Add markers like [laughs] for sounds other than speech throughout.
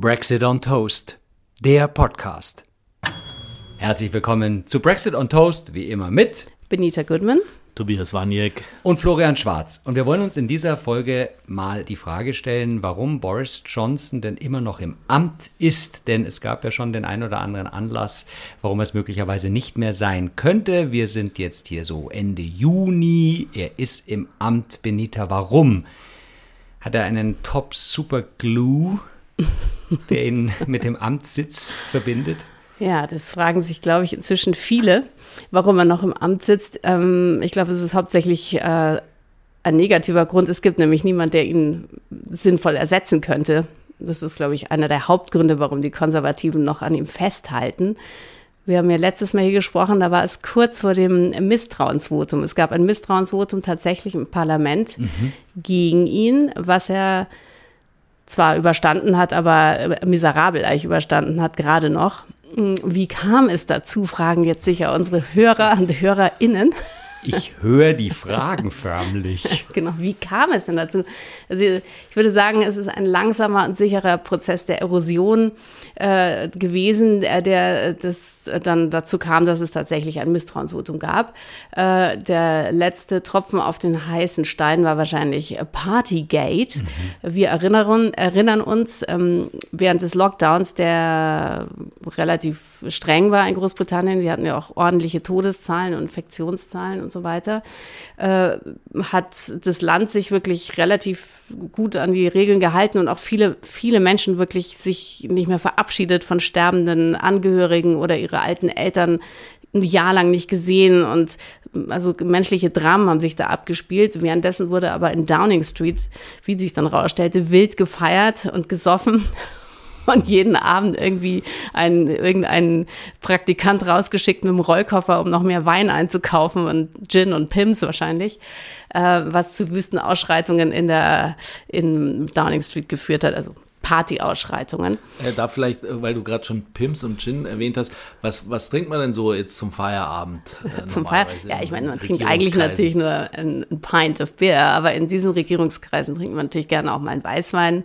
Brexit on Toast, der Podcast. Herzlich willkommen zu Brexit on Toast, wie immer mit Benita Goodman, Tobias Waniek und Florian Schwarz. Und wir wollen uns in dieser Folge mal die Frage stellen, warum Boris Johnson denn immer noch im Amt ist. Denn es gab ja schon den ein oder anderen Anlass, warum es möglicherweise nicht mehr sein könnte. Wir sind jetzt hier so Ende Juni. Er ist im Amt. Benita, warum? Hat er einen Top Super Glue? [laughs] der ihn mit dem Amtssitz verbindet? Ja, das fragen sich, glaube ich, inzwischen viele, warum er noch im Amt sitzt. Ähm, ich glaube, es ist hauptsächlich äh, ein negativer Grund. Es gibt nämlich niemand, der ihn sinnvoll ersetzen könnte. Das ist, glaube ich, einer der Hauptgründe, warum die Konservativen noch an ihm festhalten. Wir haben ja letztes Mal hier gesprochen, da war es kurz vor dem Misstrauensvotum. Es gab ein Misstrauensvotum tatsächlich im Parlament mhm. gegen ihn, was er zwar überstanden hat, aber miserabel eigentlich überstanden hat, gerade noch. Hm, wie kam es dazu, fragen jetzt sicher unsere Hörer und HörerInnen. Ich höre die Fragen förmlich. [laughs] genau, wie kam es denn dazu? Also ich würde sagen, es ist ein langsamer und sicherer Prozess der Erosion äh, gewesen, der, der das dann dazu kam, dass es tatsächlich ein Misstrauensvotum gab. Äh, der letzte Tropfen auf den heißen Stein war wahrscheinlich Partygate. Mhm. Wir erinnern, erinnern uns, ähm, während des Lockdowns, der relativ streng war in Großbritannien, wir hatten ja auch ordentliche Todeszahlen und Infektionszahlen und so weiter, äh, hat das Land sich wirklich relativ gut an die Regeln gehalten und auch viele, viele Menschen wirklich sich nicht mehr verabschiedet von sterbenden Angehörigen oder ihre alten Eltern ein Jahr lang nicht gesehen und also menschliche Dramen haben sich da abgespielt. Währenddessen wurde aber in Downing Street, wie sich dann rausstellte, wild gefeiert und gesoffen und jeden Abend irgendwie einen, irgendeinen Praktikant rausgeschickt mit dem Rollkoffer, um noch mehr Wein einzukaufen und Gin und Pims wahrscheinlich, äh, was zu wüsten Ausschreitungen in der, in Downing Street geführt hat. Also Partyausschreitungen. Äh, da vielleicht, äh, weil du gerade schon Pimps und Gin erwähnt hast, was, was trinkt man denn so jetzt zum Feierabend? Äh, [laughs] zum Feierabend? Ja, ich meine, man trinkt eigentlich natürlich nur ein, ein, Pint of Beer, aber in diesen Regierungskreisen trinkt man natürlich gerne auch mal einen Weißwein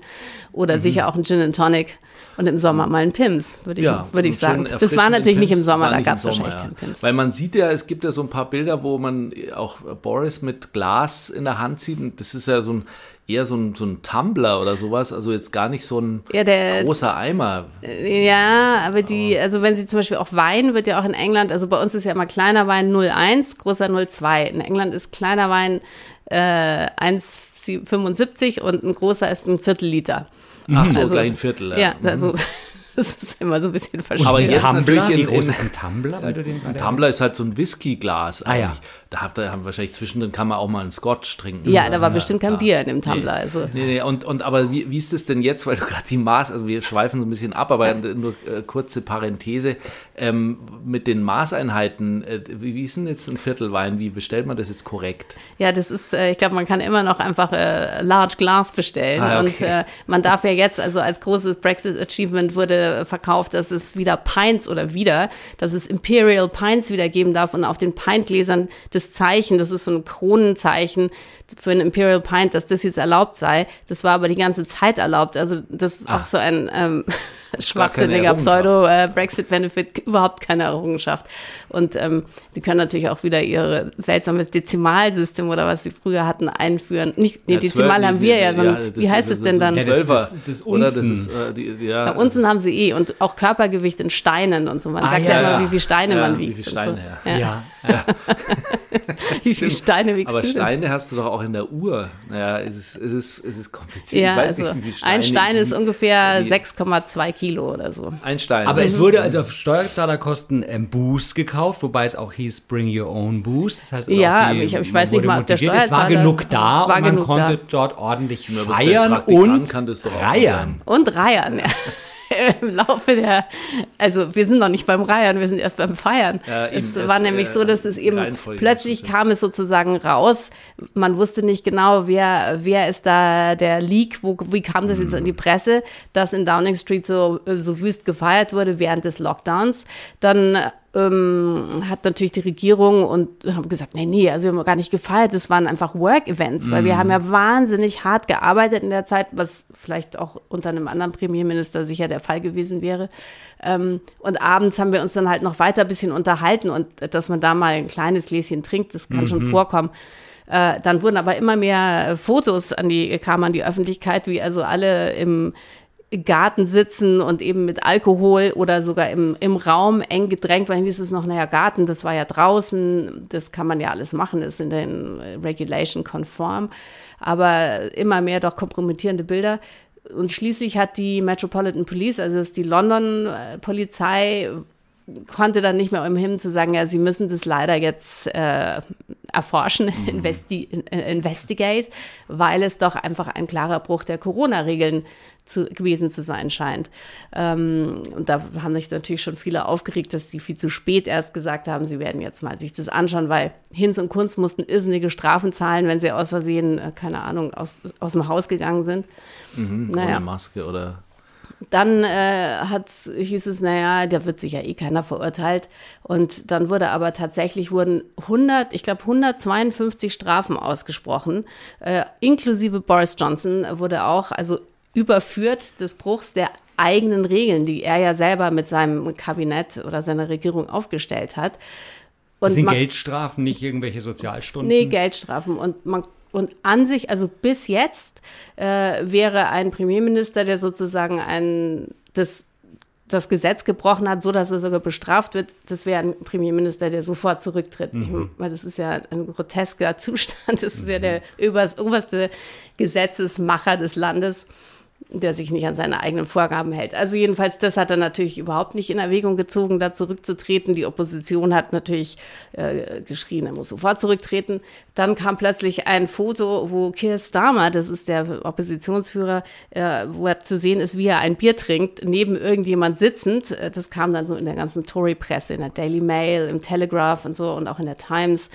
oder mhm. sicher auch einen Gin and Tonic. Und im Sommer mal einen Pims, würde ich, ja, würd ich sagen. Das war natürlich nicht im Sommer, da gab es wahrscheinlich ja. keinen Pims. Weil man sieht ja, es gibt ja so ein paar Bilder, wo man auch Boris mit Glas in der Hand sieht. Und das ist ja so ein eher so ein, so ein Tumbler oder sowas, also jetzt gar nicht so ein ja, der, großer Eimer. Ja, aber die, also wenn sie zum Beispiel auch Wein, wird ja auch in England, also bei uns ist ja immer kleiner Wein 0,1, großer 0,2. In England ist kleiner Wein äh, 1,75 und ein großer ist ein Viertel Liter. Ach so, also, gleich ein Viertel. Ja, ja also mhm. [laughs] Das ist immer so ein bisschen verschwunden. Aber jetzt Tumbler, natürlich in, wie groß ist ein Tumbler? Weil du den ein Tumbler ist halt so ein Whiskyglas. Ah ja. Da, hat, da haben wahrscheinlich zwischendrin kann man auch mal einen Scotch trinken. Ja, da war ja, bestimmt kein Bier in dem Tumbler. Nee, also. nee, nee. Und, und aber wie, wie ist es denn jetzt, weil du [laughs] gerade die Maß, also wir schweifen so ein bisschen ab, aber nur äh, kurze Parenthese, ähm, mit den Maßeinheiten, äh, wie, ist denn jetzt ein Viertelwein, wie bestellt man das jetzt korrekt? Ja, das ist, äh, ich glaube, man kann immer noch einfach äh, Large Glass bestellen ah, okay. und äh, man darf ja jetzt, also als großes Brexit Achievement wurde verkauft, dass es wieder Pints oder wieder, dass es Imperial Pints wieder geben darf und auf den Pintgläsern das Zeichen, das ist so ein Kronenzeichen für ein Imperial Pint, dass das jetzt erlaubt sei. Das war aber die ganze Zeit erlaubt. Also das ist Ach. auch so ein ähm, schwachsinniger Pseudo-Brexit-Benefit, überhaupt keine Errungenschaft. Und ähm, sie können natürlich auch wieder ihr seltsames Dezimalsystem oder was sie früher hatten einführen. Nicht, nee, ja, Dezimal 12, haben wir ja, sondern ja, wie heißt es denn dann? Ja, das, das, das Unzen. Ist, äh, die, ja. Na, Unzen haben sie eh und auch Körpergewicht in Steinen und so. Man ah, sagt ja, immer, wie viele Steine man wiegt. Wie viele Steine, so. ja. wie viele Steine wiegst Aber du? Aber Steine hast du doch auch in der Uhr. Naja, es ist, es ist, es ist kompliziert. Ja, also nicht, ein Stein ist ungefähr 6,2 Kilo oder so. Ein Stein. Aber mhm. es wurde also auf Steuerzahlerkosten ein Boost gekauft, wobei es auch hieß Bring Your Own Boost. Das heißt, ja, die, ich, ich weiß nicht mal, ob der Steuerzahler... Es war genug da war und man konnte da. dort ordentlich feiern und reiern. Und reiern, ja. [laughs] im Laufe der, also wir sind noch nicht beim Reiern, wir sind erst beim Feiern. Ja, es war nämlich so, dass es eben plötzlich kam es sozusagen raus. Man wusste nicht genau, wer, wer ist da der Leak, wo, wie kam das jetzt in die Presse, dass in Downing Street so, so wüst gefeiert wurde während des Lockdowns. Dann ähm, hat natürlich die Regierung und haben gesagt, nee, nee, also wir haben gar nicht gefeiert, das waren einfach Work-Events, weil wir haben ja wahnsinnig hart gearbeitet in der Zeit, was vielleicht auch unter einem anderen Premierminister sicher der Fall gewesen wäre. Ähm, und abends haben wir uns dann halt noch weiter ein bisschen unterhalten und dass man da mal ein kleines Gläschen trinkt, das kann mhm. schon vorkommen. Äh, dann wurden aber immer mehr Fotos an die, kamen an die Öffentlichkeit, wie also alle im Garten sitzen und eben mit Alkohol oder sogar im, im Raum eng gedrängt, weil hieß es noch, naja, Garten, das war ja draußen, das kann man ja alles machen, ist in den Regulation konform, aber immer mehr doch kompromittierende Bilder. Und schließlich hat die Metropolitan Police, also das ist die London äh, Polizei, konnte dann nicht mehr umhin zu sagen, ja, sie müssen das leider jetzt äh, erforschen, mhm. investi äh, investigate, weil es doch einfach ein klarer Bruch der Corona-Regeln zu, gewesen zu sein scheint. Ähm, und da haben sich natürlich schon viele aufgeregt, dass sie viel zu spät erst gesagt haben, sie werden jetzt mal sich das anschauen, weil Hinz und Kunz mussten irrsinnige Strafen zahlen, wenn sie aus Versehen, äh, keine Ahnung, aus, aus dem Haus gegangen sind. Mhm, naja. Ohne Maske oder dann äh, hat, hieß es, naja, da wird sich ja eh keiner verurteilt. Und dann wurde aber tatsächlich wurden 100, ich glaube 152 Strafen ausgesprochen, äh, inklusive Boris Johnson wurde auch, also überführt des Bruchs der eigenen Regeln, die er ja selber mit seinem Kabinett oder seiner Regierung aufgestellt hat. Und das sind man, Geldstrafen, nicht irgendwelche Sozialstunden? Nee, Geldstrafen. Und man und an sich, also bis jetzt, äh, wäre ein Premierminister, der sozusagen ein, das, das Gesetz gebrochen hat, so dass er sogar bestraft wird, das wäre ein Premierminister, der sofort zurücktritt. Mhm. Ich, weil das ist ja ein grotesker [laughs] Zustand. Das ist ja der oberste Gesetzesmacher des Landes der sich nicht an seine eigenen Vorgaben hält. Also jedenfalls, das hat er natürlich überhaupt nicht in Erwägung gezogen, da zurückzutreten. Die Opposition hat natürlich äh, geschrien, er muss sofort zurücktreten. Dann kam plötzlich ein Foto, wo Keir Starmer, das ist der Oppositionsführer, äh, wo er zu sehen ist, wie er ein Bier trinkt, neben irgendjemand sitzend. Äh, das kam dann so in der ganzen Tory-Presse, in der Daily Mail, im Telegraph und so und auch in der Times.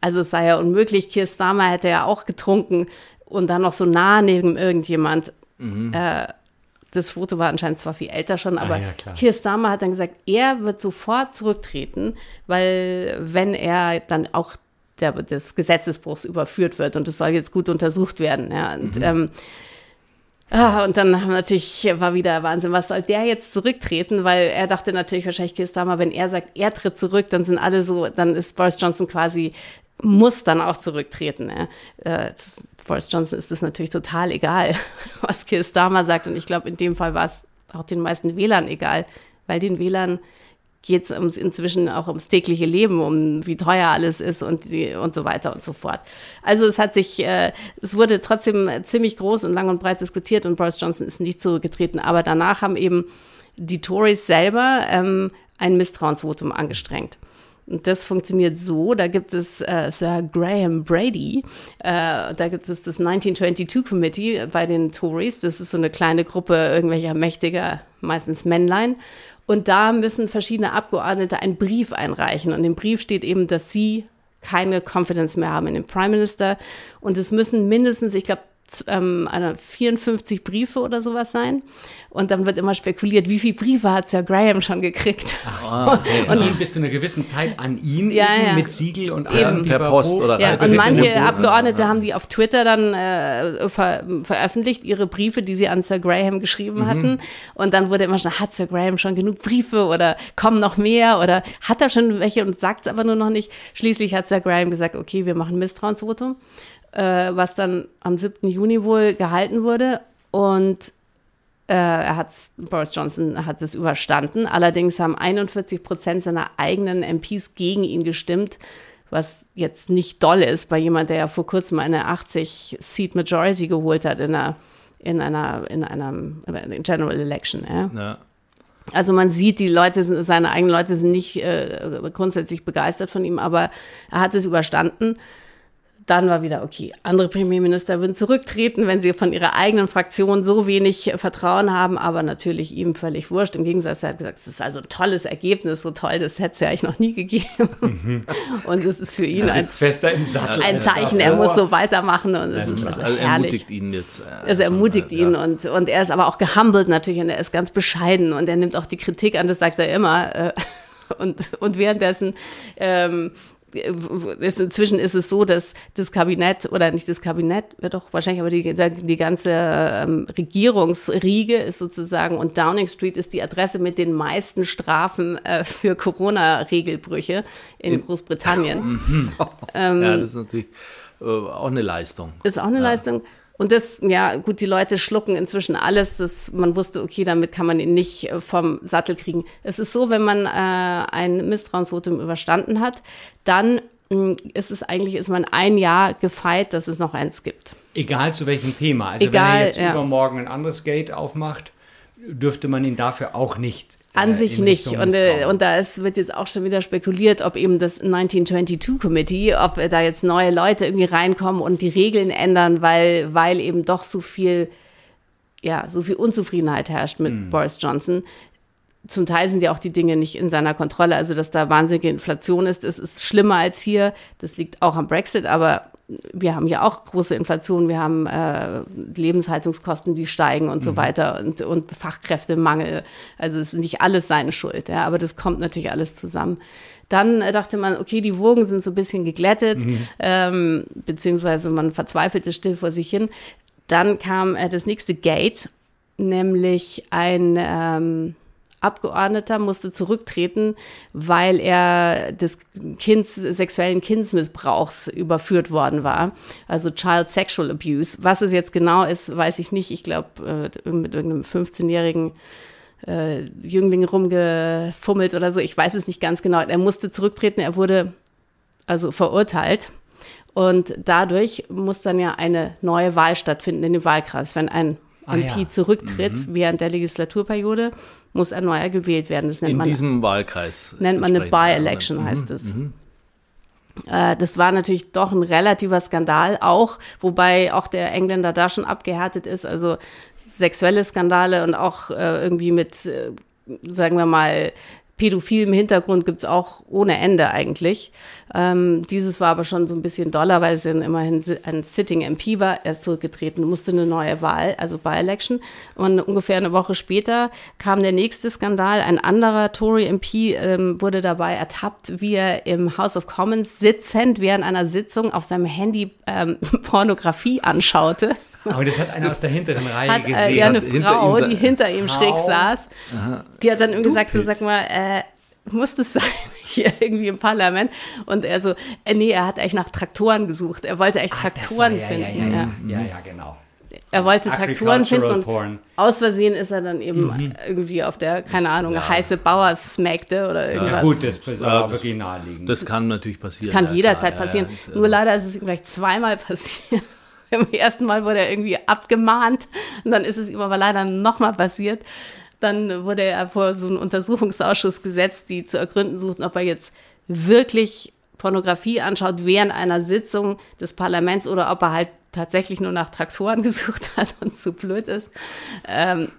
Also es sei ja unmöglich, Keir Starmer hätte ja auch getrunken und dann noch so nah neben irgendjemand. Mhm. Äh, das Foto war anscheinend zwar viel älter schon, aber ah, ja, Keir Starmer hat dann gesagt, er wird sofort zurücktreten, weil wenn er dann auch der, des Gesetzesbruchs überführt wird und es soll jetzt gut untersucht werden. Ja, und, mhm. ähm, Ah, und dann haben natürlich war wieder Wahnsinn, was soll der jetzt zurücktreten? Weil er dachte natürlich wahrscheinlich Keir Starmer, wenn er sagt, er tritt zurück, dann sind alle so, dann ist Boris Johnson quasi muss dann auch zurücktreten. Ja. Äh, Boris Johnson ist es natürlich total egal, [laughs] was Keir Starmer sagt. Und ich glaube, in dem Fall war es auch den meisten Wählern egal, weil den Wählern geht es inzwischen auch ums tägliche Leben, um wie teuer alles ist und, die, und so weiter und so fort. Also es hat sich, äh, es wurde trotzdem ziemlich groß und lang und breit diskutiert und Boris Johnson ist nicht zurückgetreten. Aber danach haben eben die Tories selber ähm, ein Misstrauensvotum angestrengt. Und das funktioniert so, da gibt es äh, Sir Graham Brady, äh, da gibt es das 1922 Committee bei den Tories, das ist so eine kleine Gruppe irgendwelcher mächtiger, meistens Männlein. Und da müssen verschiedene Abgeordnete einen Brief einreichen. Und im Brief steht eben, dass sie keine Confidence mehr haben in den Prime Minister. Und es müssen mindestens, ich glaube, ähm, 54 Briefe oder sowas sein. Und dann wird immer spekuliert, wie viele Briefe hat Sir Graham schon gekriegt. Ah, [laughs] okay. und dann bis zu einer gewissen Zeit an ihn ja, ja. mit Siegel und allem per Post oder ja, Und manche Abgeordnete haben die auf Twitter dann äh, ver veröffentlicht, ihre Briefe, die sie an Sir Graham geschrieben mhm. hatten. Und dann wurde immer schon, hat Sir Graham schon genug Briefe oder kommen noch mehr oder hat er schon welche und sagt es aber nur noch nicht. Schließlich hat Sir Graham gesagt, okay, wir machen Misstrauensvotum äh, was dann am 7. Juni wohl gehalten wurde. Und äh, er hat Boris Johnson hat es überstanden. Allerdings haben 41 Prozent seiner eigenen MPs gegen ihn gestimmt, was jetzt nicht doll ist bei jemand, der ja vor kurzem eine 80-Seat Majority geholt hat in einer in einer in einer General Election. Ja. ja. Also man sieht, die Leute, sind, seine eigenen Leute sind nicht äh, grundsätzlich begeistert von ihm, aber er hat es überstanden. Dann war wieder, okay, andere Premierminister würden zurücktreten, wenn sie von ihrer eigenen Fraktion so wenig Vertrauen haben, aber natürlich ihm völlig wurscht. Im Gegensatz, er hat gesagt, es ist also ein tolles Ergebnis, so toll, das hätte es ja eigentlich noch nie gegeben. Mhm. Und es ist für ihn ein, ein Zeichen, er muss so weitermachen und es ist also, herrlich. ermutigt ihn jetzt. Äh, also ermutigt ja. ihn und, und er ist aber auch gehumbelt natürlich und er ist ganz bescheiden und er nimmt auch die Kritik an, das sagt er immer. Äh, [laughs] Und, und währenddessen ähm, inzwischen ist es so, dass das Kabinett oder nicht das Kabinett, wird doch wahrscheinlich, aber die, die ganze ähm, Regierungsriege ist sozusagen und Downing Street ist die Adresse mit den meisten Strafen äh, für Corona-Regelbrüche in Großbritannien. [laughs] ähm, ja, das ist natürlich äh, auch eine Leistung. Ist auch eine ja. Leistung. Und das, ja, gut, die Leute schlucken inzwischen alles. Das, man wusste, okay, damit kann man ihn nicht äh, vom Sattel kriegen. Es ist so, wenn man äh, ein Misstrauensvotum überstanden hat, dann mh, hm, ist es eigentlich, ist man ein Jahr gefeit, dass es noch eins gibt. Egal zu welchem Thema. Also Egal, wenn er jetzt ja. übermorgen ein anderes Gate aufmacht, dürfte man ihn dafür auch nicht an sich nicht. Und, äh, und da ist, wird jetzt auch schon wieder spekuliert, ob eben das 1922 Committee, ob da jetzt neue Leute irgendwie reinkommen und die Regeln ändern, weil, weil eben doch so viel, ja, so viel Unzufriedenheit herrscht mit mm. Boris Johnson. Zum Teil sind ja auch die Dinge nicht in seiner Kontrolle. Also, dass da wahnsinnige Inflation ist, ist, ist schlimmer als hier. Das liegt auch am Brexit, aber wir haben ja auch große Inflation, wir haben äh, Lebenshaltungskosten, die steigen und mhm. so weiter und, und Fachkräftemangel. Also es ist nicht alles seine Schuld, ja, aber das kommt natürlich alles zusammen. Dann äh, dachte man, okay, die Wogen sind so ein bisschen geglättet, mhm. ähm, beziehungsweise man verzweifelte still vor sich hin. Dann kam äh, das nächste Gate, nämlich ein ähm, Abgeordneter musste zurücktreten, weil er des Kinds, sexuellen Kindsmissbrauchs überführt worden war. Also Child Sexual Abuse. Was es jetzt genau ist, weiß ich nicht. Ich glaube, äh, mit irgendeinem 15-jährigen äh, Jüngling rumgefummelt oder so. Ich weiß es nicht ganz genau. Er musste zurücktreten. Er wurde also verurteilt. Und dadurch muss dann ja eine neue Wahl stattfinden in dem Wahlkreis. Wenn ein ah, MP ja. zurücktritt mhm. während der Legislaturperiode, muss ein neuer gewählt werden. Das nennt In man, diesem Wahlkreis. Nennt man eine By-Election, heißt mhm. es. Mhm. Äh, das war natürlich doch ein relativer Skandal auch, wobei auch der Engländer da schon abgehärtet ist. Also sexuelle Skandale und auch äh, irgendwie mit, äh, sagen wir mal, pädophil im Hintergrund gibt's auch ohne Ende eigentlich. Ähm, dieses war aber schon so ein bisschen doller, weil es dann immerhin ein Sitting MP war. Er ist zurückgetreten, musste eine neue Wahl, also By-Election. Und ungefähr eine Woche später kam der nächste Skandal. Ein anderer Tory MP ähm, wurde dabei ertappt, wie er im House of Commons sitzend während einer Sitzung auf seinem Handy ähm, [laughs] Pornografie anschaute. Aber das hat einer aus der hinteren Reihe hat, gesehen. Äh, ja, eine Frau, die hinter ihm schräg saß, Aha. die hat dann ihm gesagt, so, sag mal, äh, muss das sein, [laughs] hier irgendwie im Parlament? Und er so, äh, nee, er hat eigentlich nach Traktoren gesucht. Er wollte eigentlich Ach, Traktoren war, ja, finden. Ja, ja, ja, ja, genau. Er wollte Traktoren finden und porn. aus Versehen ist er dann eben mhm. irgendwie auf der, keine Ahnung, ja. heiße Bauersmägde oder irgendwas. Ja, gut, das ist aber wirklich naheliegend. Das kann natürlich passieren. Das kann jederzeit klar, passieren. Nur leider ist es ihm gleich zweimal [laughs] passiert. [laughs] Im ersten Mal wurde er irgendwie abgemahnt und dann ist es ihm aber leider nochmal passiert. Dann wurde er vor so einen Untersuchungsausschuss gesetzt, die zu ergründen suchten, ob er jetzt wirklich Pornografie anschaut während einer Sitzung des Parlaments oder ob er halt tatsächlich nur nach Traktoren [laughs] gesucht hat und zu blöd ist. Ähm,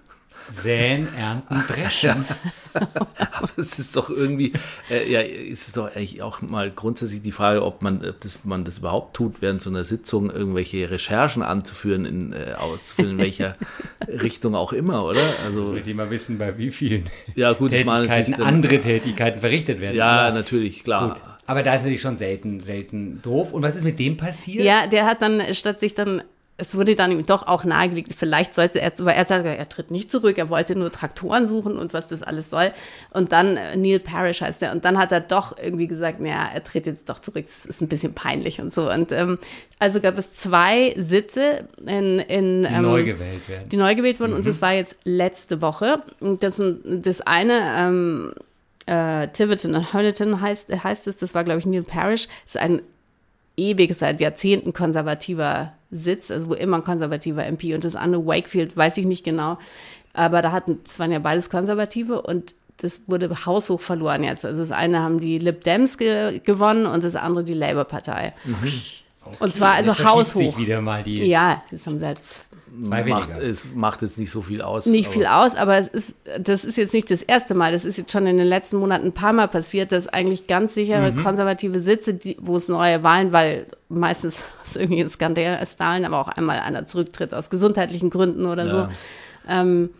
Säen, ernten, [laughs] dreschen. [laughs] Aber es ist doch irgendwie, äh, ja, es ist doch eigentlich auch mal grundsätzlich die Frage, ob man, ob das, man das überhaupt tut, während so einer Sitzung irgendwelche Recherchen anzuführen, in, äh, auszuführen, in welcher [laughs] Richtung auch immer, oder? Also, ich will mal wissen, bei wie vielen ja, gut, Tätigkeiten dann, andere Tätigkeiten verrichtet werden. Ja, aber, natürlich, klar. Gut. Aber da ist natürlich schon selten, selten doof. Und was ist mit dem passiert? Ja, der hat dann, statt sich dann es wurde dann ihm doch auch nahegelegt, vielleicht sollte er, weil er sagt, er tritt nicht zurück, er wollte nur Traktoren suchen und was das alles soll. Und dann, äh, Neil Parrish heißt er, und dann hat er doch irgendwie gesagt, naja, er tritt jetzt doch zurück, das ist ein bisschen peinlich und so. Und ähm, also gab es zwei Sitze, in, in, die ähm, neu gewählt werden. Die neu gewählt wurden mhm. und das war jetzt letzte Woche. Und das, das eine, ähm, äh, Tiverton und Honiton heißt, heißt es, das war, glaube ich, Neil Parrish, das ist ein ewig, seit Jahrzehnten konservativer Sitz, also wo immer ein konservativer MP und das andere Wakefield, weiß ich nicht genau. Aber da hatten, es waren ja beides Konservative und das wurde haushoch verloren jetzt. Also das eine haben die Lib Dems ge gewonnen und das andere die Labour-Partei. Mhm. Okay. Und zwar also haushoch. wieder mal die. Ja, das haben sie jetzt macht, es macht jetzt nicht so viel aus. Nicht viel aus, aber es ist, das ist jetzt nicht das erste Mal. Das ist jetzt schon in den letzten Monaten ein paar Mal passiert, dass eigentlich ganz sichere mhm. konservative Sitze, die, wo es neue Wahlen, weil meistens [laughs] ist irgendwie ein Skandal, aber auch einmal einer zurücktritt aus gesundheitlichen Gründen oder ja. so. Ähm,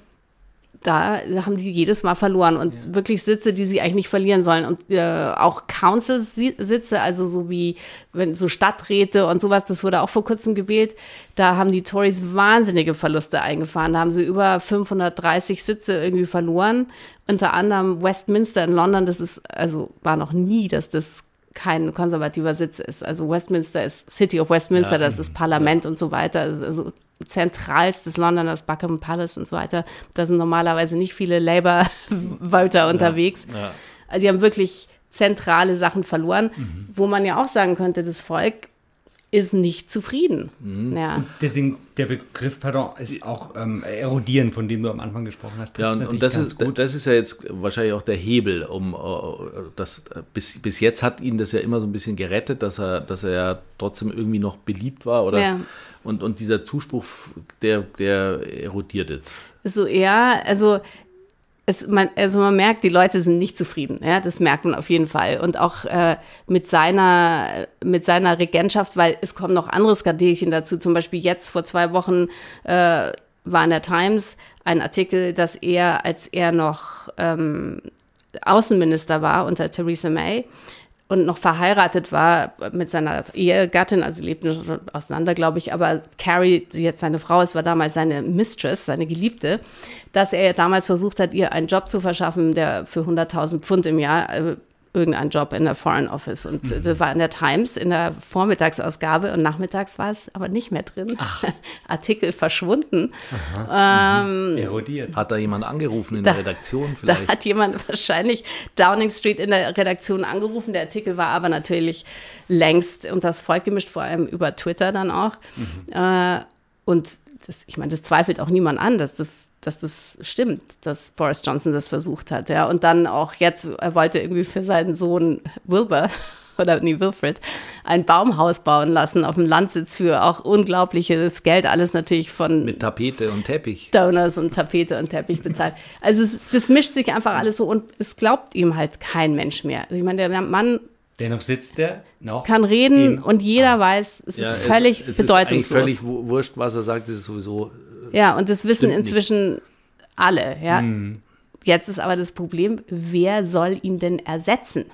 da haben die jedes Mal verloren und ja. wirklich Sitze, die sie eigentlich nicht verlieren sollen. Und äh, auch Council-Sitze, also so wie wenn so Stadträte und sowas, das wurde auch vor kurzem gewählt. Da haben die Tories wahnsinnige Verluste eingefahren. Da haben sie über 530 Sitze irgendwie verloren. Unter anderem Westminster in London, das ist, also war noch nie, dass das kein konservativer Sitz ist. Also Westminster ist City of Westminster, ja. das ist Parlament ja. und so weiter. Also zentralstes London, das Buckingham Palace und so weiter. Da sind normalerweise nicht viele Labour-Voter unterwegs. Also die haben wirklich zentrale Sachen verloren, mhm. wo man ja auch sagen könnte, das Volk ist nicht zufrieden. Mhm. Ja. deswegen der Begriff, pardon, ist auch ähm, erodieren, von dem du am Anfang gesprochen hast. Ja, und, und das, ist, gut. das ist ja jetzt wahrscheinlich auch der Hebel, um uh, das, bis, bis jetzt hat ihn das ja immer so ein bisschen gerettet, dass er, dass er ja trotzdem irgendwie noch beliebt war, oder? Ja. Und, und dieser Zuspruch, der, der erodiert jetzt. So, ja, also es, man, also man merkt, die Leute sind nicht zufrieden. Ja, das merkt man auf jeden Fall. Und auch äh, mit seiner mit seiner Regentschaft, weil es kommen noch andere Skandelchen dazu. Zum Beispiel jetzt vor zwei Wochen äh, war in der Times ein Artikel, dass er, als er noch ähm, Außenminister war unter Theresa May, und noch verheiratet war mit seiner Ehegattin, also lebten schon auseinander, glaube ich, aber Carrie, die jetzt seine Frau ist, war damals seine Mistress, seine Geliebte, dass er damals versucht hat, ihr einen Job zu verschaffen, der für 100.000 Pfund im Jahr äh, irgendeinen Job in der Foreign Office. Und mhm. das war in der Times in der Vormittagsausgabe und nachmittags war es aber nicht mehr drin. [laughs] Artikel verschwunden. Ähm, Erodiert. Hat da jemand angerufen in da, der Redaktion vielleicht? Da hat jemand wahrscheinlich Downing Street in der Redaktion angerufen. Der Artikel war aber natürlich längst unter das Volk gemischt, vor allem über Twitter dann auch. Mhm. Äh, und das, ich meine, das zweifelt auch niemand an, dass das, dass das stimmt, dass Boris Johnson das versucht hat. Ja. Und dann auch jetzt, er wollte irgendwie für seinen Sohn Wilbur [laughs] oder nee, Wilfred ein Baumhaus bauen lassen auf dem Landsitz für auch unglaubliches Geld, alles natürlich von mit Tapete und Teppich. Donors und Tapete und Teppich bezahlt. Also es, das mischt sich einfach alles so und es glaubt ihm halt kein Mensch mehr. Also ich meine, der Mann Dennoch sitzt er noch. Kann reden und jeder weiß, es ja, ist völlig es, es bedeutungslos. Ist völlig wurscht, was er sagt, es ist sowieso. Äh, ja, und das wissen inzwischen nicht. alle. Ja. Hm. Jetzt ist aber das Problem, wer soll ihn denn ersetzen?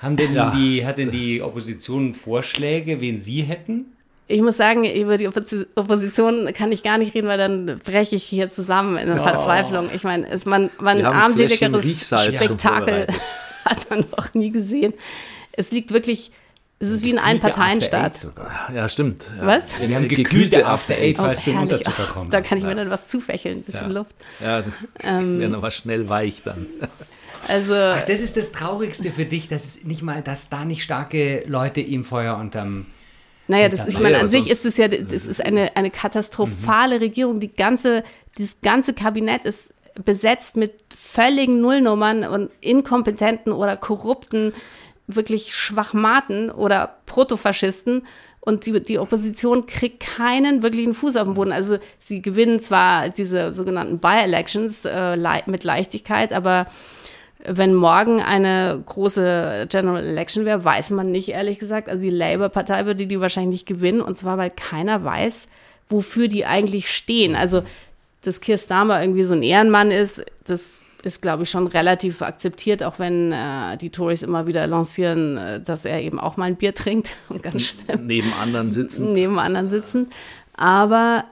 Haben denn ja. die, hat denn die Opposition Vorschläge, wen sie hätten? Ich muss sagen, über die Opposition kann ich gar nicht reden, weil dann breche ich hier zusammen in oh. Verzweiflung. Ich meine, ist man, man ein armseligeres Spektakel. [laughs] [laughs] hat man noch nie gesehen. Es liegt wirklich, es ist wie ein Einparteienstaat. Ja, stimmt. Ja. Was? Wir haben gekühlte After Eight, oh, du Unterzucker kommst. Da kann ich mir dann was zufächeln, ein bisschen ja. Luft. Ja, das ähm, wäre aber schnell weich dann. Also, Ach, das ist das Traurigste für dich, dass es nicht mal, dass da nicht starke Leute ihm Feuer unterm naja, das, ich meine, an sich ist es ja, das ist eine, eine katastrophale mhm. Regierung. Die ganze, das ganze Kabinett ist besetzt mit völligen Nullnummern und inkompetenten oder korrupten, wirklich Schwachmaten oder Protofaschisten. Und die, die Opposition kriegt keinen wirklichen Fuß auf den Boden. Also sie gewinnen zwar diese sogenannten By-Elections äh, mit Leichtigkeit, aber wenn morgen eine große General Election wäre, weiß man nicht, ehrlich gesagt. Also die Labour-Partei würde die wahrscheinlich nicht gewinnen. Und zwar, weil keiner weiß, wofür die eigentlich stehen. Also dass Keir Starmer irgendwie so ein Ehrenmann ist, das ist, glaube ich, schon relativ akzeptiert, auch wenn äh, die Tories immer wieder lancieren, äh, dass er eben auch mal ein Bier trinkt [laughs] und ganz schnell. Neben anderen sitzen. [laughs] Neben anderen sitzen. Aber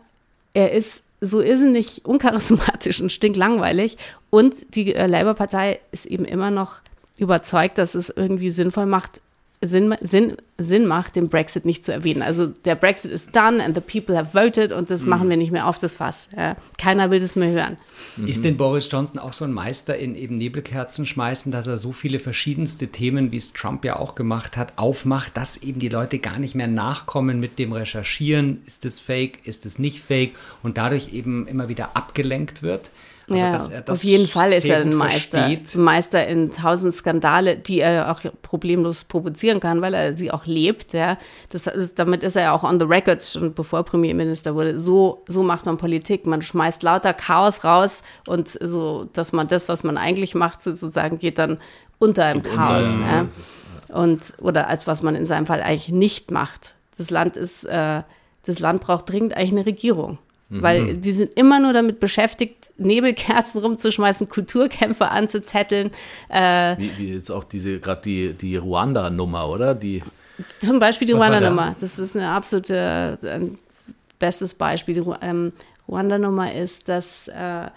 er ist so irrsinnig uncharismatisch und stinklangweilig. Und die äh, Labour-Partei ist eben immer noch überzeugt, dass es irgendwie sinnvoll macht, Sinn, Sinn, Sinn macht, den Brexit nicht zu erwähnen. Also der Brexit ist done and the people have voted und das mhm. machen wir nicht mehr auf das Fass. Ja. Keiner will das mehr hören. Mhm. Ist denn Boris Johnson auch so ein Meister in eben Nebelkerzen schmeißen, dass er so viele verschiedenste Themen, wie es Trump ja auch gemacht hat, aufmacht, dass eben die Leute gar nicht mehr nachkommen mit dem Recherchieren, ist es fake, ist es nicht fake und dadurch eben immer wieder abgelenkt wird? Also, ja, auf jeden Fall ist er ein Meister. Versteht. Meister in tausend Skandale, die er auch problemlos provozieren kann, weil er sie auch lebt. Ja. Das, das, damit ist er ja auch on the record, schon bevor Premierminister wurde. So, so macht man Politik. Man schmeißt lauter Chaos raus und so, dass man das, was man eigentlich macht, sozusagen geht dann unter im Chaos. Unter, ja. Und, oder als was man in seinem Fall eigentlich nicht macht. Das Land ist, äh, das Land braucht dringend eigentlich eine Regierung. Mhm. Weil die sind immer nur damit beschäftigt, Nebelkerzen rumzuschmeißen, Kulturkämpfe anzuzetteln. Äh, wie, wie, jetzt auch diese, gerade die, die Ruanda-Nummer, oder? Die, zum Beispiel die Ruanda-Nummer. Das ist eine absolute, ein bestes Beispiel. Die ähm, Ruanda-Nummer ist, dass äh,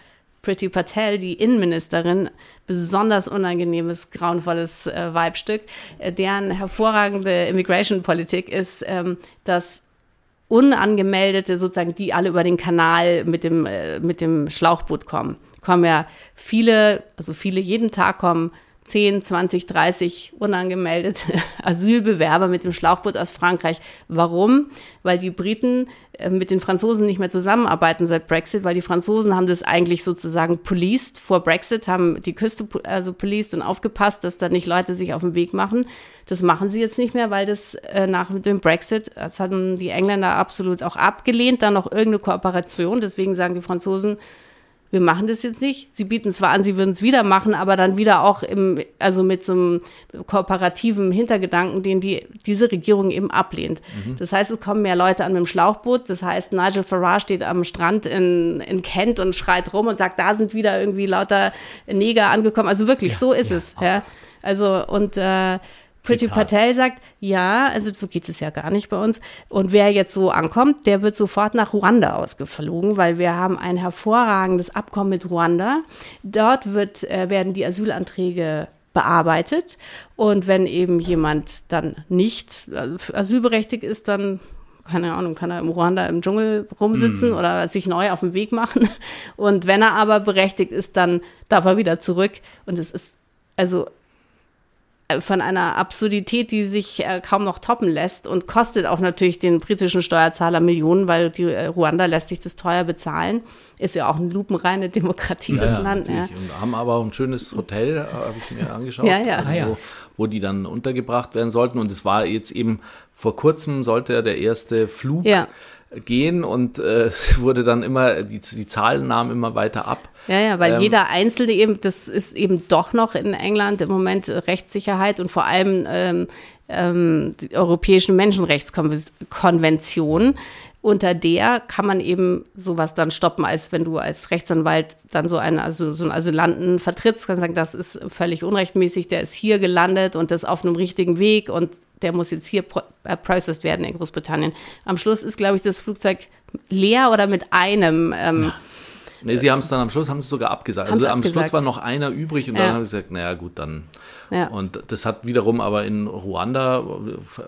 Priti Patel, die Innenministerin, besonders unangenehmes, grauenvolles äh, Weibstück, äh, deren hervorragende Immigration-Politik ist, ähm, dass Unangemeldete, sozusagen, die alle über den Kanal mit dem, äh, mit dem Schlauchboot kommen, kommen ja viele, also viele jeden Tag kommen 10, 20, 30 unangemeldete Asylbewerber mit dem Schlauchboot aus Frankreich. Warum? Weil die Briten äh, mit den Franzosen nicht mehr zusammenarbeiten seit Brexit, weil die Franzosen haben das eigentlich sozusagen policed vor Brexit, haben die Küste also policed und aufgepasst, dass da nicht Leute sich auf den Weg machen. Das machen sie jetzt nicht mehr, weil das äh, nach dem Brexit, das hatten die Engländer absolut auch abgelehnt, dann noch irgendeine Kooperation. Deswegen sagen die Franzosen, wir machen das jetzt nicht. Sie bieten zwar an, sie würden es wieder machen, aber dann wieder auch im, also mit so einem kooperativen Hintergedanken, den die, diese Regierung eben ablehnt. Mhm. Das heißt, es kommen mehr Leute an mit dem Schlauchboot. Das heißt, Nigel Farage steht am Strand in, in Kent und schreit rum und sagt, da sind wieder irgendwie lauter Neger angekommen. Also wirklich, ja, so ist ja, es. Ja. Also, und äh, Pretty Zitat. Patel sagt, ja, also so geht es ja gar nicht bei uns. Und wer jetzt so ankommt, der wird sofort nach Ruanda ausgeflogen, weil wir haben ein hervorragendes Abkommen mit Ruanda. Dort wird, äh, werden die Asylanträge bearbeitet. Und wenn eben jemand dann nicht äh, asylberechtigt ist, dann keine Ahnung, kann er im Ruanda im Dschungel rumsitzen mm. oder sich neu auf den Weg machen. [laughs] Und wenn er aber berechtigt ist, dann darf er wieder zurück. Und es ist, also von einer Absurdität, die sich äh, kaum noch toppen lässt und kostet auch natürlich den britischen Steuerzahler Millionen, weil die äh, Ruanda lässt sich das teuer bezahlen. Ist ja auch eine lupenreine Demokratie, ja, das Land. Ja. Und haben aber auch ein schönes Hotel, äh, habe ich mir angeschaut, ja, ja. Also, ah, wo, wo, die dann untergebracht werden sollten. Und es war jetzt eben vor kurzem sollte ja der erste Flug ja gehen und äh, [laughs] wurde dann immer, die, die Zahlen nahmen immer weiter ab. Ja, ja, weil ähm, jeder Einzelne eben, das ist eben doch noch in England im Moment Rechtssicherheit und vor allem ähm, ähm, die Europäischen Menschenrechtskonvention. Unter der kann man eben sowas dann stoppen, als wenn du als Rechtsanwalt dann so einen, also so einen Asylanten vertrittst, kann sagen, das ist völlig unrechtmäßig, der ist hier gelandet und ist auf einem richtigen Weg und der muss jetzt hier äh, processed werden in Großbritannien. Am Schluss ist, glaube ich, das Flugzeug leer oder mit einem. Ähm, ja. Nee, sie haben es dann am Schluss, haben es sogar abgesagt. Also am abgesagt. Schluss war noch einer übrig und ja. dann haben sie gesagt, naja gut, dann. Ja. Und das hat wiederum aber in Ruanda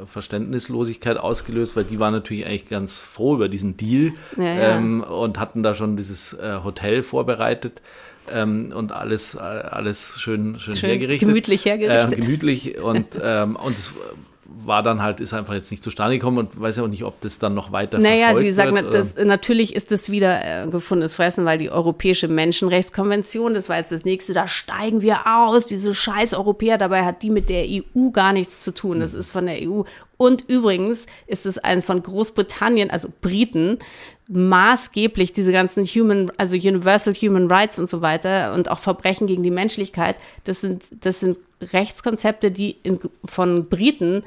Verständnislosigkeit ausgelöst, weil die waren natürlich eigentlich ganz froh über diesen Deal ja, ähm, und hatten da schon dieses äh, Hotel vorbereitet. Ähm, und alles, äh, alles schön, schön, schön hergerichtet. Gemütlich hergerichtet. Ähm, gemütlich und, ähm, und es war dann halt, ist einfach jetzt nicht zustande gekommen und weiß ja auch nicht, ob das dann noch weiter Naja, Sie sagen, wird, das, natürlich ist das wieder äh, gefundenes Fressen, weil die Europäische Menschenrechtskonvention, das war jetzt das nächste, da steigen wir aus, diese scheiß Europäer, dabei hat die mit der EU gar nichts zu tun, das mhm. ist von der EU. Und übrigens ist es ein von Großbritannien, also Briten, maßgeblich diese ganzen Human, also Universal Human Rights und so weiter und auch Verbrechen gegen die Menschlichkeit, das sind, das sind Rechtskonzepte, die in, von Briten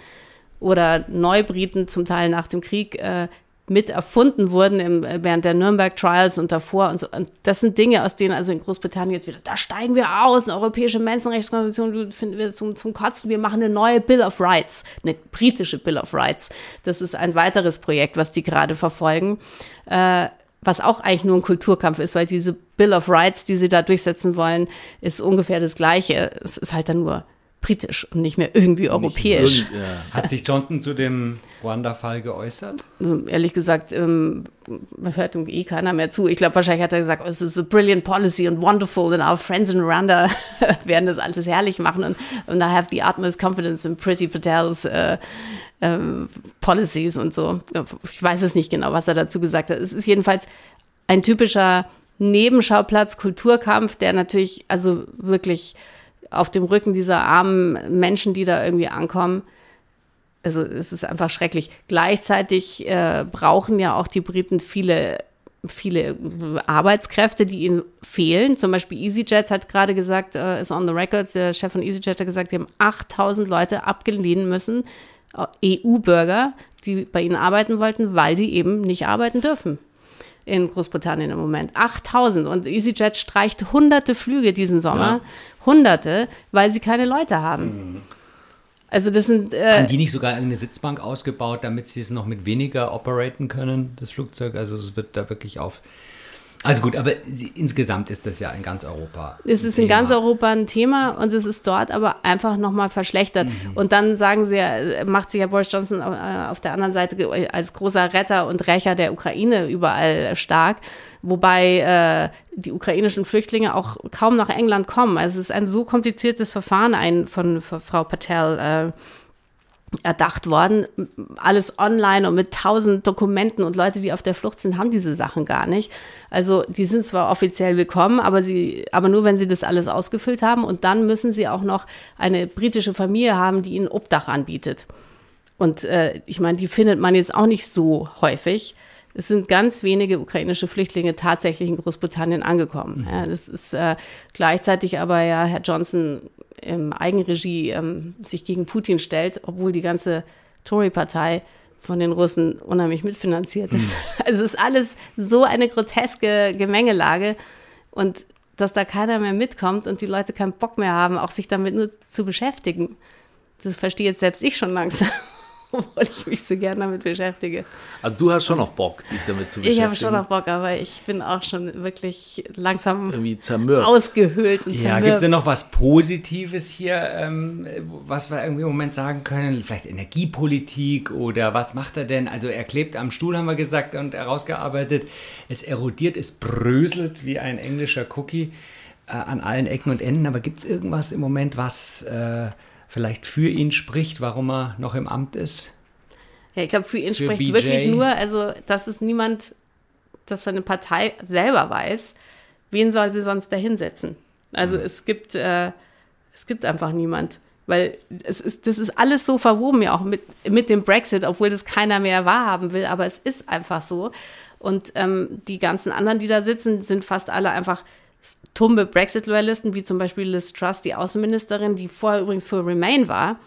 oder Neubriten zum Teil nach dem Krieg äh, mit erfunden wurden im, äh, während der Nürnberg Trials und davor und so. Und das sind Dinge, aus denen also in Großbritannien jetzt wieder, da steigen wir aus, eine europäische Menschenrechtskonvention finden wir zum, zum Kotzen, wir machen eine neue Bill of Rights, eine britische Bill of Rights. Das ist ein weiteres Projekt, was die gerade verfolgen. Äh, was auch eigentlich nur ein Kulturkampf ist, weil diese Bill of Rights, die sie da durchsetzen wollen, ist ungefähr das Gleiche. Es ist halt dann nur britisch und nicht mehr irgendwie europäisch. Irgend, ja. Hat sich Johnson zu dem Ruanda-Fall geäußert? Also, ehrlich gesagt, ähm, hört eh keiner mehr zu. Ich glaube, wahrscheinlich hat er gesagt, oh, es ist a brilliant policy and wonderful and our friends in Rwanda [laughs] werden das alles herrlich machen und, und I have the utmost confidence in Pretty Patels äh, äh, policies und so. Ich weiß es nicht genau, was er dazu gesagt hat. Es ist jedenfalls ein typischer Nebenschauplatz, Kulturkampf, der natürlich also wirklich auf dem Rücken dieser armen Menschen, die da irgendwie ankommen. Also es ist einfach schrecklich. Gleichzeitig äh, brauchen ja auch die Briten viele viele Arbeitskräfte, die ihnen fehlen. Zum Beispiel EasyJet hat gerade gesagt, äh, ist on the record, der Chef von EasyJet hat gesagt, sie haben 8000 Leute abgelehnt müssen, äh, EU-Bürger, die bei ihnen arbeiten wollten, weil die eben nicht arbeiten dürfen. In Großbritannien im Moment. 8000 und EasyJet streicht hunderte Flüge diesen Sommer. Ja. Hunderte, weil sie keine Leute haben. Mhm. Also das sind. Äh, Haben die nicht sogar eine Sitzbank ausgebaut, damit sie es noch mit weniger operaten können, das Flugzeug? Also es wird da wirklich auf also gut, aber insgesamt ist das ja in ganz Europa. Es ist Thema. in ganz Europa ein Thema und es ist dort aber einfach nochmal verschlechtert. Mhm. Und dann sagen sie ja, macht sich ja Boris Johnson äh, auf der anderen Seite als großer Retter und Rächer der Ukraine überall stark, wobei äh, die ukrainischen Flüchtlinge auch kaum nach England kommen. Also es ist ein so kompliziertes Verfahren ein von, von Frau Patel. Äh, erdacht worden. Alles online und mit tausend Dokumenten und Leute, die auf der Flucht sind, haben diese Sachen gar nicht. Also die sind zwar offiziell willkommen, aber sie, aber nur wenn sie das alles ausgefüllt haben und dann müssen sie auch noch eine britische Familie haben, die ihnen Obdach anbietet. Und äh, ich meine, die findet man jetzt auch nicht so häufig. Es sind ganz wenige ukrainische Flüchtlinge tatsächlich in Großbritannien angekommen. Mhm. Ja, das ist äh, gleichzeitig aber ja Herr Johnson im Eigenregie ähm, sich gegen Putin stellt, obwohl die ganze Tory-Partei von den Russen unheimlich mitfinanziert ist. Mhm. [laughs] Also es ist alles so eine groteske Gemengelage und dass da keiner mehr mitkommt und die Leute keinen Bock mehr haben, auch sich damit nur zu beschäftigen. Das verstehe jetzt selbst ich schon langsam. [laughs] obwohl ich mich so gerne damit beschäftige. Also du hast schon noch Bock, dich damit zu beschäftigen. Ich habe schon noch Bock, aber ich bin auch schon wirklich langsam Irgendwie zermürbt. ausgehöhlt und Ja, gibt es denn noch was Positives hier, ähm, was wir irgendwie im Moment sagen können? Vielleicht Energiepolitik oder was macht er denn? Also er klebt am Stuhl, haben wir gesagt, und herausgearbeitet. Es erodiert, es bröselt wie ein englischer Cookie äh, an allen Ecken und Enden. Aber gibt es irgendwas im Moment, was... Äh, vielleicht für ihn spricht, warum er noch im Amt ist? Ja, ich glaube, für ihn für spricht BJ. wirklich nur, also dass es niemand, dass seine Partei selber weiß, wen soll sie sonst dahinsetzen. Also mhm. es gibt, äh, es gibt einfach niemand. Weil es ist, das ist alles so verwoben ja auch mit, mit dem Brexit, obwohl das keiner mehr wahrhaben will, aber es ist einfach so. Und ähm, die ganzen anderen, die da sitzen, sind fast alle einfach tumbe Brexit-Loyalisten, wie zum Beispiel Liz Truss, die Außenministerin, die vorher übrigens für Remain war,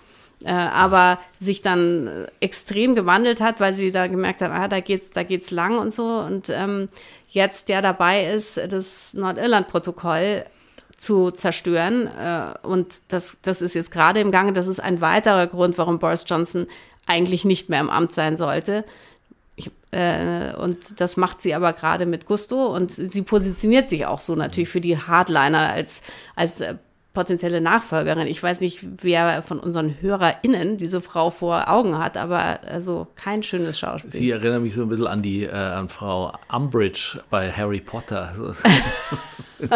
äh, aber sich dann extrem gewandelt hat, weil sie da gemerkt hat, ah, da geht's, da geht's lang und so. Und ähm, jetzt der dabei ist, das Nordirland-Protokoll zu zerstören. Äh, und das, das ist jetzt gerade im Gange. Das ist ein weiterer Grund, warum Boris Johnson eigentlich nicht mehr im Amt sein sollte. Äh, und das macht sie aber gerade mit Gusto und sie positioniert sich auch so natürlich für die Hardliner als, als äh, potenzielle Nachfolgerin. Ich weiß nicht, wer von unseren HörerInnen diese Frau vor Augen hat, aber also kein schönes Schauspiel. Sie erinnert mich so ein bisschen an die äh, an Frau Umbridge bei Harry Potter. [laughs] [laughs]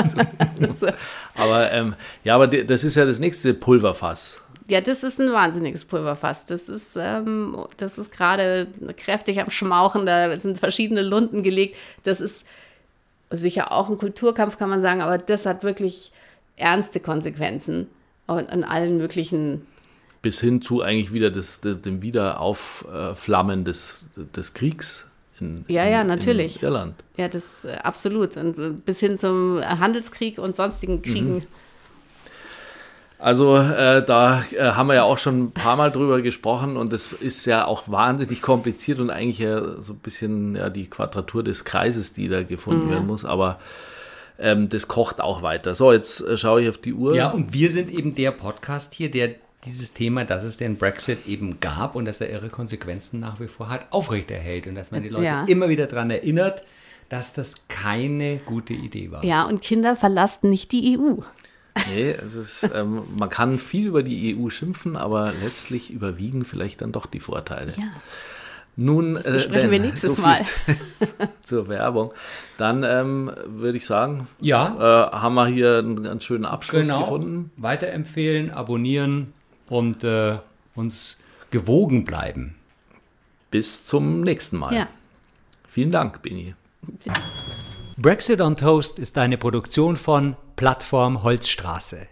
aber ähm, ja, aber das ist ja das nächste Pulverfass. Ja, das ist ein wahnsinniges Pulverfass. Das ist, ähm, das ist gerade kräftig am Schmauchen, da sind verschiedene Lunden gelegt. Das ist sicher auch ein Kulturkampf, kann man sagen, aber das hat wirklich ernste Konsequenzen an allen möglichen. Bis hin zu eigentlich wieder das, dem Wiederaufflammen des, des Kriegs in, ja, ja, natürlich. In Irland. Ja, das äh, absolut. Und äh, bis hin zum Handelskrieg und sonstigen Kriegen. Mhm. Also äh, da äh, haben wir ja auch schon ein paar Mal drüber gesprochen und es ist ja auch wahnsinnig kompliziert und eigentlich ja so ein bisschen ja, die Quadratur des Kreises, die da gefunden mhm. werden muss. Aber ähm, das kocht auch weiter. So, jetzt äh, schaue ich auf die Uhr. Ja, und wir sind eben der Podcast hier, der dieses Thema, dass es den Brexit eben gab und dass er irre Konsequenzen nach wie vor hat, aufrechterhält und dass man die Leute ja. immer wieder daran erinnert, dass das keine gute Idee war. Ja, und Kinder verlassen nicht die EU. Nee, es ist, ähm, man kann viel über die EU schimpfen, aber letztlich überwiegen vielleicht dann doch die Vorteile. Ja. Nun, das besprechen äh, wir nächstes so Mal. [laughs] zur Werbung. Dann ähm, würde ich sagen, ja. Äh, haben wir hier einen, einen schönen Abschluss genau. gefunden. Weiterempfehlen, abonnieren und äh, uns gewogen bleiben. Bis zum nächsten Mal. Ja. Vielen Dank, Bini. Brexit on Toast ist eine Produktion von Plattform Holzstraße.